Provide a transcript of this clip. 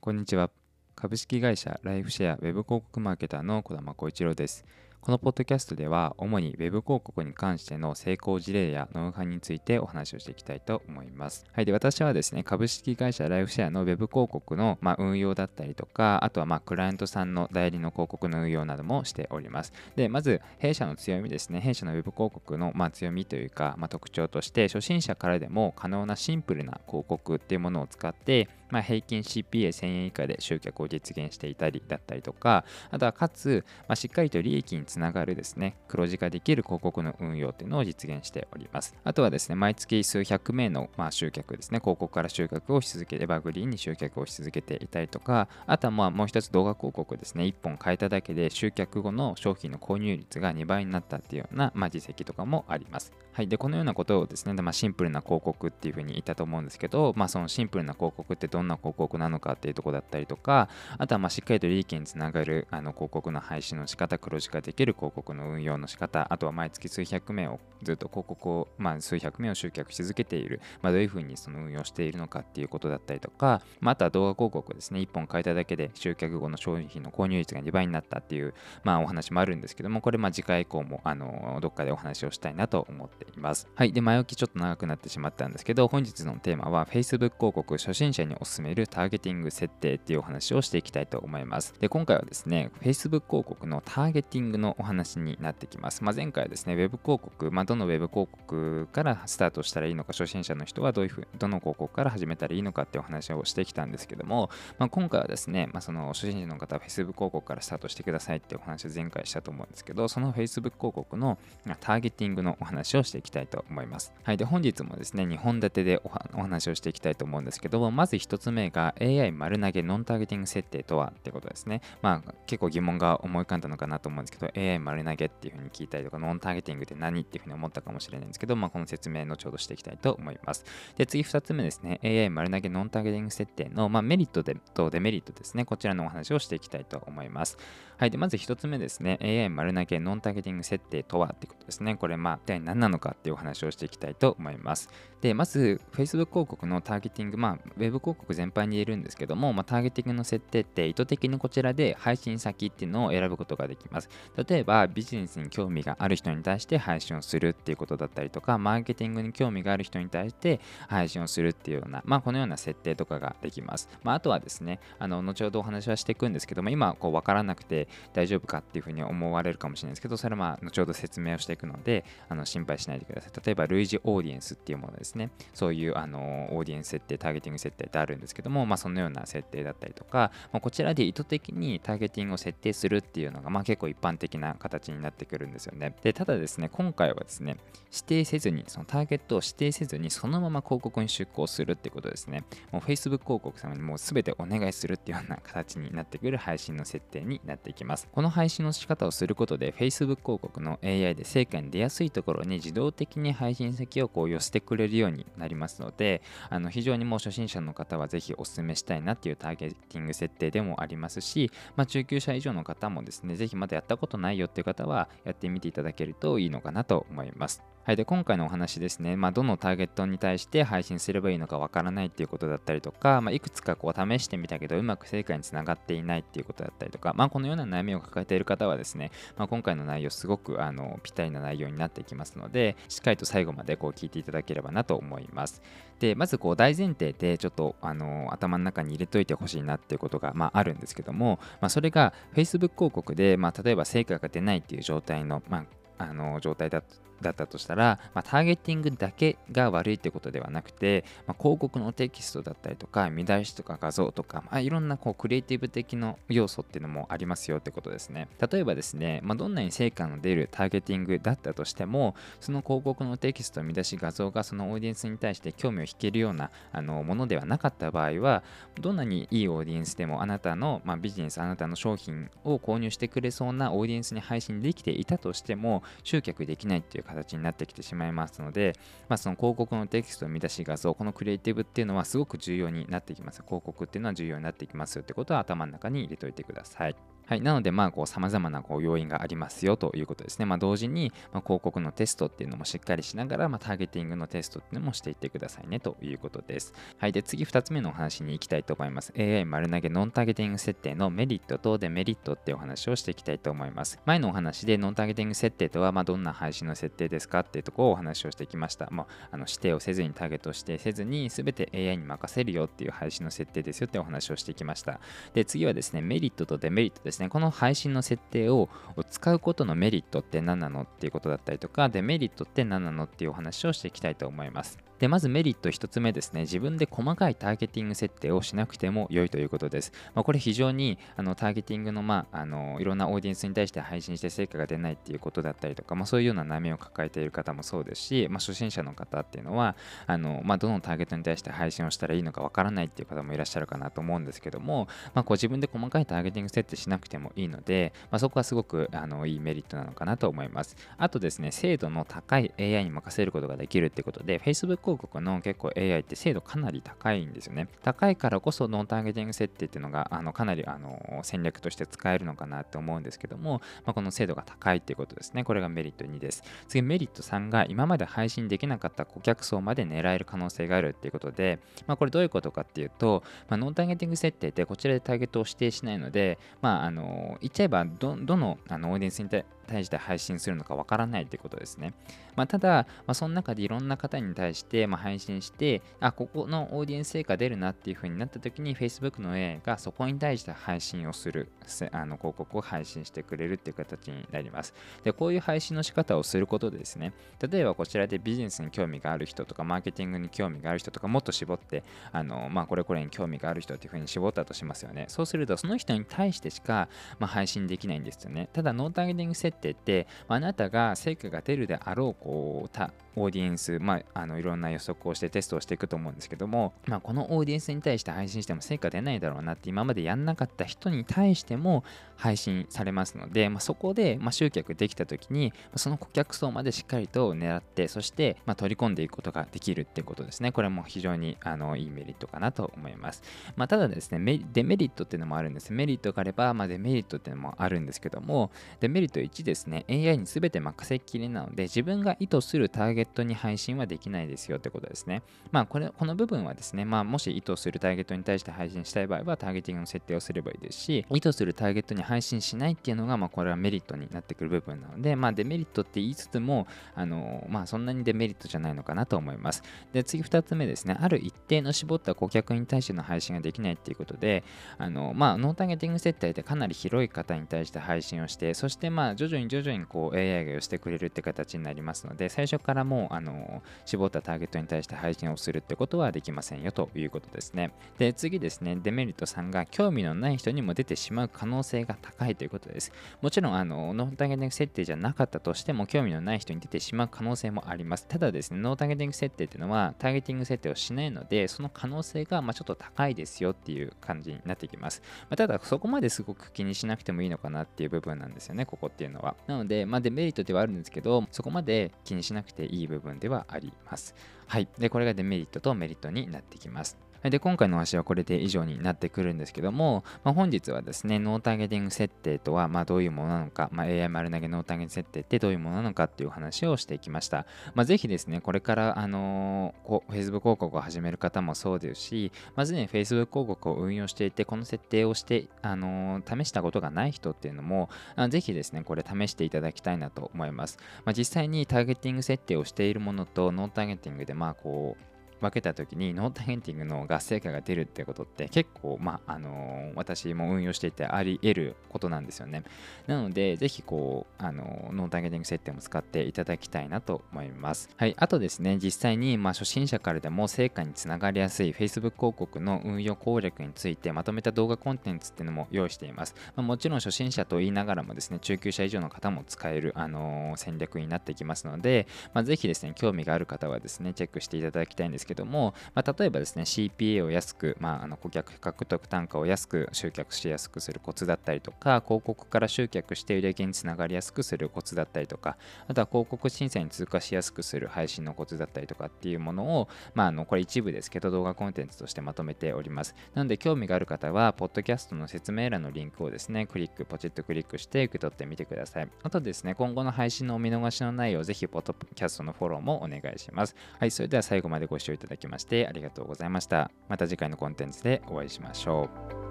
こんにちは。株式会社ライフシェアウェブ広告マーケターの小玉浩一郎です。このポッドキャストでは主に Web 広告に関しての成功事例やノウハウについてお話をしていきたいと思います。はい、で私はですね、株式会社ライフシェアの Web 広告の、まあ、運用だったりとか、あとはまあクライアントさんの代理の広告の運用などもしております。で、まず弊社の強みですね、弊社の Web 広告のまあ強みというか、まあ、特徴として初心者からでも可能なシンプルな広告っていうものを使ってまあ、平均 CPA1000 円以下で集客を実現していたりだったりとか、あとはかつ、まあ、しっかりと利益につながるですね、黒字化できる広告の運用っていうのを実現しております。あとはですね、毎月数百名の、まあ、集客ですね、広告から集客をし続け、エバーグリーンに集客をし続けていたりとか、あとはまあもう一つ動画広告ですね、1本変えただけで集客後の商品の購入率が2倍になったっていうような、まあ、実績とかもあります。はい、でこのようなことをですね、まあ、シンプルな広告っていうふうに言ったと思うんですけど、まあ、そのシンプルな広告ってどんな広告なのかっていうとこだったりとか、あとはましっかりと利益につながるあの広告の配信の仕方、黒字化できる広告の運用の仕方、あとは毎月数百名をずっと広告を、まあ、数百名を集客し続けている、まあ、どういうふうにその運用しているのかっていうことだったりとか、まあ、あとは動画広告ですね、1本変えただけで集客後の商品の購入率が2倍になったっていう、まあ、お話もあるんですけども、これま次回以降もあのどっかでお話をしたいなと思っています。はい。で、前置きちょっと長くなってしまったんですけど、本日のテーマは Facebook 広告初心者におすすめるターゲティング設定っていうお話をしていきたいと思います。で、今回はですね、Facebook 広告のターゲティングのお話になってきます。まあ、前回はですね、Web 広告、まあ、どの Web 広告からスタートしたらいいのか、初心者の人はどういうふう、どの広告から始めたらいいのかっていうお話をしてきたんですけども、まあ、今回はですね、まあ、その初心者の方は Facebook 広告からスタートしてくださいっていうお話を前回したと思うんですけど、その Facebook 広告のターゲティングのお話をしてしていきたいと思います。はい。で、本日もですね、2本立てでお話をしていきたいと思うんですけども、まず1つ目が AI 丸投げノンターゲティング設定とはってことですね。まあ、結構疑問が思い浮かんだのかなと思うんですけど、AI 丸投げっていうふうに聞いたりとか、ノンターゲティングって何っていうふうに思ったかもしれないんですけど、まあ、この説明後ほどしていきたいと思います。で、次2つ目ですね、AI 丸投げノンターゲティング設定の、まあ、メリットでとデメリットですね、こちらのお話をしていきたいと思います。はい。で、まず1つ目ですね、AI 丸投げノンターゲティング設定とはってことですね。これ、まあ、一体何なのかっていうお話をしていきたいと思います。で、まず、Facebook 広告のターゲティング、まあ、ウェブ広告全般に言えるんですけども、まあ、ターゲティングの設定って意図的にこちらで配信先っていうのを選ぶことができます。例えば、ビジネスに興味がある人に対して配信をするっていうことだったりとか、マーケティングに興味がある人に対して配信をするっていうような、まあ、このような設定とかができます。まあ、あとはですね、あの後ほどお話はしていくんですけども、今、こう、わからなくて大丈夫かっていうふうに思われるかもしれないですけど、それはまあ、後ほど説明をしていくので、あの心配しないでください。例えば、類似オーディエンスっていうものですね。そういうあのオーディエンス設定、ターゲティング設定ってあるんですけども、まあ、そのような設定だったりとか、まあ、こちらで意図的にターゲティングを設定するっていうのが、まあ、結構一般的な形になってくるんですよね。で、ただですね、今回はですね、指定せずに、そのターゲットを指定せずに、そのまま広告に出稿するってことですね。もう Facebook 広告様にもう全てお願いするっていうような形になってくる配信の設定になっていきます。この配信の仕方をすることで、Facebook 広告の AI で成果に出やすいところに自動的に配信先をこう寄せてくれるようになりますので、あの非常にもう初心者の方はぜひお勧めしたいなっていうターゲティング設定でもありますし、まあ、中級者以上の方もですね、ぜひまだやったことないよっていう方はやってみていただけるといいのかなと思います。はい、で今回のお話ですね、まあ、どのターゲットに対して配信すればいいのかわからないっていうことだったりとか、まあ、いくつかこう試してみたけどうまく成果につながっていないっていうことだったりとか、まあ、このような悩みを抱えている方はですね、まあ、今回の内容すごくあのぴったりな内容になっていきますのでしっかりと最後までこう聞いていただければなと思います。でまずこう大前提でちょっとあの頭の中に入れといてほしいなっていうことが、まあ、あるんですけども、まあ、それが Facebook 広告で、まあ、例えば成果が出ないっていう状態の、まあ、あの状態だだったとしたら、まあ、ターゲティングだけが悪いってことではなくて、まあ、広告のテキストだったりとか見出しとか画像とか、まあ、いろんなこうクリエイティブ的な要素っていうのもありますよってことですね。例えばですね、まあ、どんなに成果の出るターゲティングだったとしてもその広告のテキスト見出し画像がそのオーディエンスに対して興味を引けるようなあのものではなかった場合はどんなにいいオーディエンスでもあなたの、まあ、ビジネスあなたの商品を購入してくれそうなオーディエンスに配信できていたとしても集客できないっていう形になってきてしまいますので、まあ、その広告のテキスト、見出し画像、このクリエイティブっていうのはすごく重要になってきます。広告っていうのは重要になってきますってことは頭の中に入れておいてください。はい、なので、まあ、こう、様々なこう要因がありますよということですね。まあ、同時に、まあ、広告のテストっていうのもしっかりしながら、まあ、ターゲティングのテストっていうのもしていってくださいねということです。はい、で、次2つ目のお話に行きたいと思います。AI 丸投げノンターゲティング設定のメリットとデメリットっていうお話をしていきたいと思います。前のお話でノンターゲティング設定とは、まあ、どんな配信の設定ですかっていうところをお話をしてきました。もうあの指定をせずにターゲットを指定せずに、すべて AI に任せるよっていう配信の設定ですよってお話をしてきました。で、次はですね、メリットとデメリットですね。この配信の設定を使うことのメリットって何なのっていうことだったりとか、デメリットって何なのっていうお話をしていきたいと思います。で、まずメリット1つ目ですね。自分で細かいターゲティング設定をしなくても良いということです。まあ、これ非常にあのターゲティングの,、まあ、あのいろんなオーディエンスに対して配信して成果が出ないっていうことだったりとか、まあ、そういうような悩みを抱えている方もそうですし、まあ、初心者の方っていうのはあの、まあ、どのターゲットに対して配信をしたらいいのかわからないっていう方もいらっしゃるかなと思うんですけども、まあ、こう自分で細かいターゲティング設定しなくてもいいので、まあ、そこはすごくあのいいメリットなのかなと思います。あとですね、精度の高い AI に任せることができるってことで、Facebook 広告の結構 AI って精度かなり高いんですよね。高いからこそノンターゲティング設定っていうのがあのかなりあの戦略として使えるのかなって思うんですけども、まあ、この精度が高いっていうことですね。これがメリット2です。次、メリット3が今まで配信できなかった顧客層まで狙える可能性があるっていうことで、まあ、これどういうことかっていうと、まあ、ノンターゲティング設定ってこちらでターゲットを指定しないので、まあ、あの言っちゃえばどのあのオーディエンスに対して配信するのかわからないってことですね。まあ、ただ、まあ、その中でいろんな方に対して、まあ、配信して、あ、ここのオーディエンス成果出るなっていう風になった時に Facebook の A がそこに対して配信をする、あの広告を配信してくれるっていう形になります。で、こういう配信の仕方をすることでですね、例えばこちらでビジネスに興味がある人とか、マーケティングに興味がある人とか、もっと絞って、あの、まあ、これこれに興味がある人っていう風に絞ったとしますよね。そうすると、その人に対してしか、まあ、配信できないんですよね。ただ、ノーターゲティング設定って、あなたが成果が出るであろう、こう、オーディエンス、まあ、あのいろんな予測をしてテストをしていくと思うんですけども、まあ、このオーディエンスに対して配信しても成果出ないだろうなって今までやんなかった人に対しても配信されますので、まあ、そこで、ま集客できた時にその顧客層までしっかりと狙ってそして、ま取り込んでいくことができるってことですね。これも非常にあのいいメリットかなと思います、まあ、ただですねデメリットっていうのもあるんです。メリットがあれば、まあ、デメリットっていうのもあるんですけどもデメリット1ですね AI に全て任せっきりなので自分が意図するターゲットに配信はできないですよってことですね。まあ、これ、この部分はですね、まあ、もし意図するターゲットに対して配信したい場合は、ターゲティングの設定をすればいいですし、意図するターゲットに配信しないっていうのが、まあ、これはメリットになってくる部分なので、まあ、デメリットって言いつつも、あの、まあ、そんなにデメリットじゃないのかなと思います。で、次2つ目ですね、ある一定の絞った顧客に対しての配信ができないっていうことで、あの、まあ、ノーターゲティング設定でかなり広い方に対して配信をして、そして、まあ、徐々に徐々にこう AI が寄せてくれるって形になりますので、最初からもう、あの、絞ったターゲットに対して配信をするってことはできませんよということですね。で、次ですね、デメリット3が興味のない人にも出てしまう可能性が高いということです。もちろん、あの、ノーターゲティング設定じゃなかったとしても、興味のない人に出てしまう可能性もあります。ただですね、ノーターゲティング設定っていうのは、ターゲティング設定をしないので、その可能性がまちょっと高いですよっていう感じになってきます。まあ、ただ、そこまですごく気にしなくてもいいのかなっていう部分なんですよね、ここっていうのは。なので、まあ、デメリットではあるんですけど、そこまで気にしなくていい部分ではあります。はい。で、これがデメリットとメリットになってきます。で、今回の話はこれで以上になってくるんですけども、まあ、本日はですね、ノーターゲティング設定とはまあどういうものなのか、まあ、AI 丸投げノーターゲティング設定ってどういうものなのかっていう話をしていきました。まあ、ぜひですね、これから、あのー、Facebook 広告を始める方もそうですし、まずね、Facebook 広告を運用していて、この設定をして、あのー、試したことがない人っていうのも、あぜひですね、これ試していただきたいなと思います。まあ、実際にターゲティング設定をしているものとノーターゲティングで、まあこう、分けた時にノーターゲンティングの合成果が出るってことって結構、まあ、あのー、私も運用していてあり得ることなんですよね。なので、ぜひこう、あのー、ノーターゲティング設定も使っていただきたいなと思います。はい。あとですね、実際に、まあ、初心者からでも成果につながりやすい Facebook 広告の運用攻略についてまとめた動画コンテンツっていうのも用意しています。まあ、もちろん初心者と言いながらもですね、中級者以上の方も使える、あのー、戦略になってきますので、まあ、ぜひですね、興味がある方はですね、チェックしていただきたいんですけども、まあ、例えばですね CPA を安く、まあ、あの顧客獲得単価を安く集客しやすくするコツだったりとか広告から集客して売り上げにつながりやすくするコツだったりとかあとは広告審査に通過しやすくする配信のコツだったりとかっていうものを、まあ、あのこれ一部ですけど動画コンテンツとしてまとめております。なので興味がある方はポッドキャストの説明欄のリンクをですねクリックポチッとクリックして受け取ってみてください。あとですね今後の配信のお見逃しのないようぜひポッドキャストのフォローもお願いします。はいそれでは最後までご視聴いただきましてありがとうございました。また次回のコンテンツでお会いしましょう。